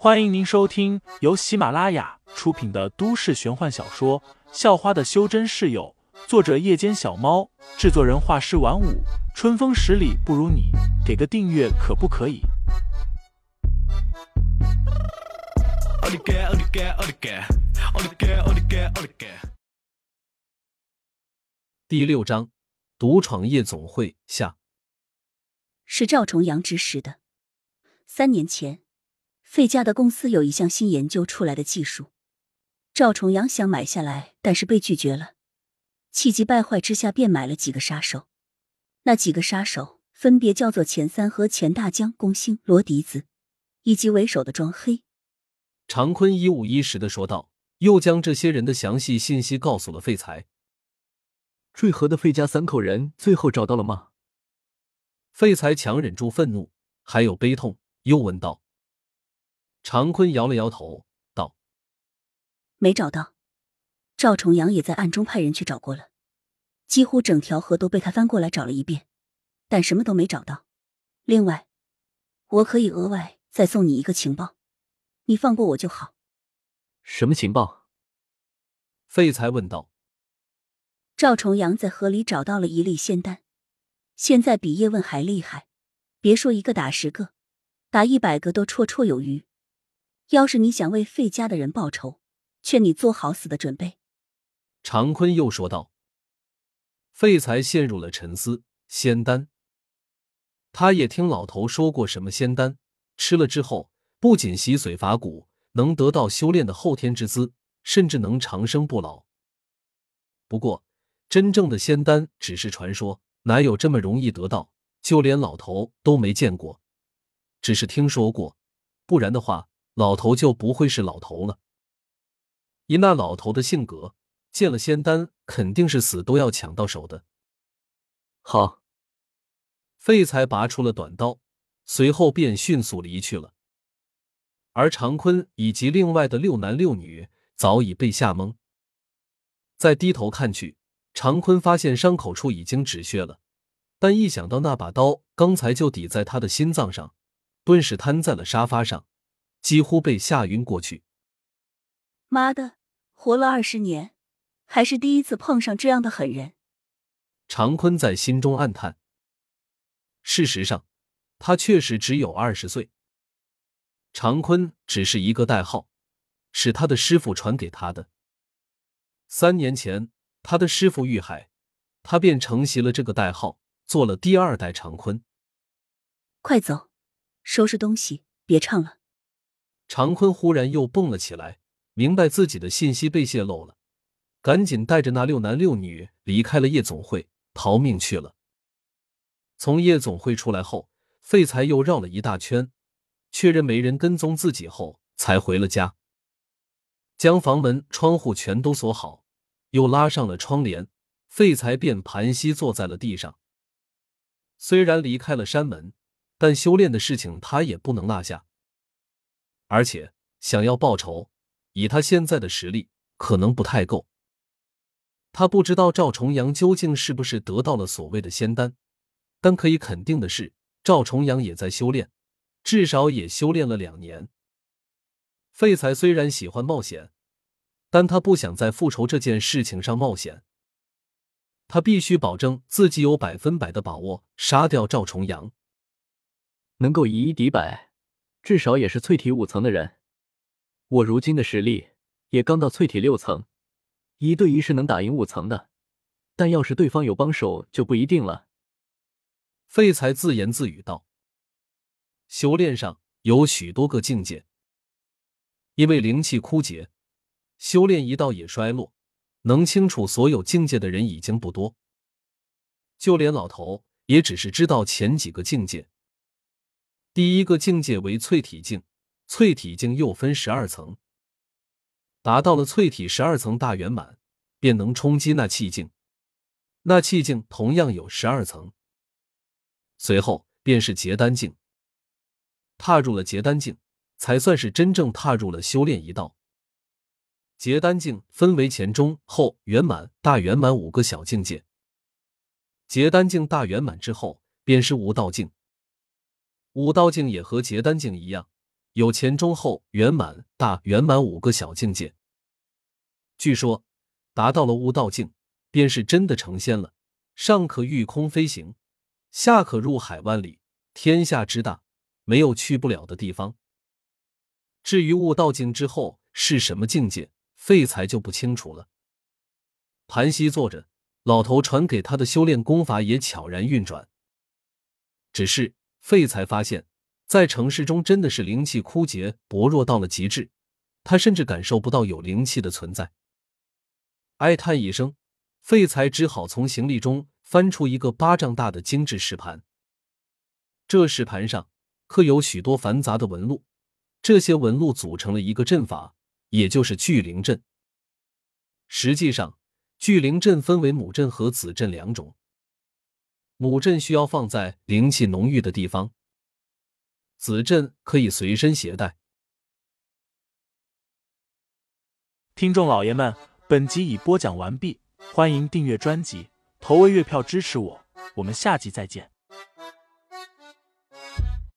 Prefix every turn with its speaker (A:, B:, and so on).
A: 欢迎您收听由喜马拉雅出品的都市玄幻小说《校花的修真室友》，作者：夜间小猫，制作人：画师晚舞，春风十里不如你，给个订阅可不可以？
B: 第六章，独闯夜总会下，
C: 是赵重阳指使的。三年前。费家的公司有一项新研究出来的技术，赵重阳想买下来，但是被拒绝了。气急败坏之下，便买了几个杀手。那几个杀手分别叫做钱三和钱大江、龚兴、罗迪子，以及为首的庄黑。
B: 常坤一五一十的说道，又将这些人的详细信息告诉了废材。
D: 坠河的费家三口人最后找到了吗？
B: 废材强忍住愤怒，还有悲痛，又问道。常坤摇了摇头，道：“
C: 没找到。赵重阳也在暗中派人去找过了，几乎整条河都被他翻过来找了一遍，但什么都没找到。另外，我可以额外再送你一个情报，你放过我就好。”“
D: 什么情报？”
B: 废材问道。
C: 赵重阳在河里找到了一粒仙丹，现在比叶问还厉害，别说一个打十个，打一百个都绰绰有余。要是你想为费家的人报仇，劝你做好死的准备。”
B: 常坤又说道。废材陷入了沉思。仙丹，他也听老头说过什么仙丹，吃了之后不仅洗髓伐骨，能得到修炼的后天之资，甚至能长生不老。不过，真正的仙丹只是传说，哪有这么容易得到？就连老头都没见过，只是听说过。不然的话。老头就不会是老头了。以那老头的性格，见了仙丹肯定是死都要抢到手的。
D: 好，
B: 废材拔出了短刀，随后便迅速离去了。而常坤以及另外的六男六女早已被吓懵。再低头看去，常坤发现伤口处已经止血了，但一想到那把刀刚才就抵在他的心脏上，顿时瘫在了沙发上。几乎被吓晕过去。
C: 妈的，活了二十年，还是第一次碰上这样的狠人。
B: 常坤在心中暗叹。事实上，他确实只有二十岁。常坤只是一个代号，是他的师傅传给他的。三年前，他的师傅遇害，他便承袭了这个代号，做了第二代常坤。
C: 快走，收拾东西，别唱了。
B: 常坤忽然又蹦了起来，明白自己的信息被泄露了，赶紧带着那六男六女离开了夜总会，逃命去了。从夜总会出来后，废材又绕了一大圈，确认没人跟踪自己后，才回了家，将房门窗户全都锁好，又拉上了窗帘，废材便盘膝坐在了地上。虽然离开了山门，但修炼的事情他也不能落下。而且想要报仇，以他现在的实力，可能不太够。他不知道赵重阳究竟是不是得到了所谓的仙丹，但可以肯定的是，赵重阳也在修炼，至少也修炼了两年。废材虽然喜欢冒险，但他不想在复仇这件事情上冒险。他必须保证自己有百分百的把握杀掉赵重阳，
D: 能够以一敌百。至少也是淬体五层的人，我如今的实力也刚到淬体六层，一对一是能打赢五层的，但要是对方有帮手就不一定了。
B: 废材自言自语道：“修炼上有许多个境界，因为灵气枯竭，修炼一道也衰落，能清楚所有境界的人已经不多，就连老头也只是知道前几个境界。”第一个境界为淬体境，淬体境又分十二层。达到了淬体十二层大圆满，便能冲击那气境。那气境同样有十二层。随后便是结丹境。踏入了结丹境，才算是真正踏入了修炼一道。结丹境分为前、中、后、圆满、大圆满五个小境界。结丹境大圆满之后，便是无道境。悟道境也和结丹境一样，有前中后圆满、大圆满五个小境界。据说达到了悟道境，便是真的成仙了，上可御空飞行，下可入海万里。天下之大，没有去不了的地方。至于悟道境之后是什么境界，废材就不清楚了。盘膝坐着，老头传给他的修炼功法也悄然运转。只是废才发现，在城市中真的是灵气枯竭、薄弱到了极致，他甚至感受不到有灵气的存在。哀叹一声，废材只好从行李中翻出一个巴掌大的精致石盘。这石盘上刻有许多繁杂的纹路，这些纹路组成了一个阵法，也就是聚灵阵。实际上，聚灵阵分为母阵和子阵两种。母阵需要放在灵气浓郁的地方，子阵可以随身携带。
A: 听众老爷们，本集已播讲完毕，欢迎订阅专辑，投喂月票支持我，我们下集再见。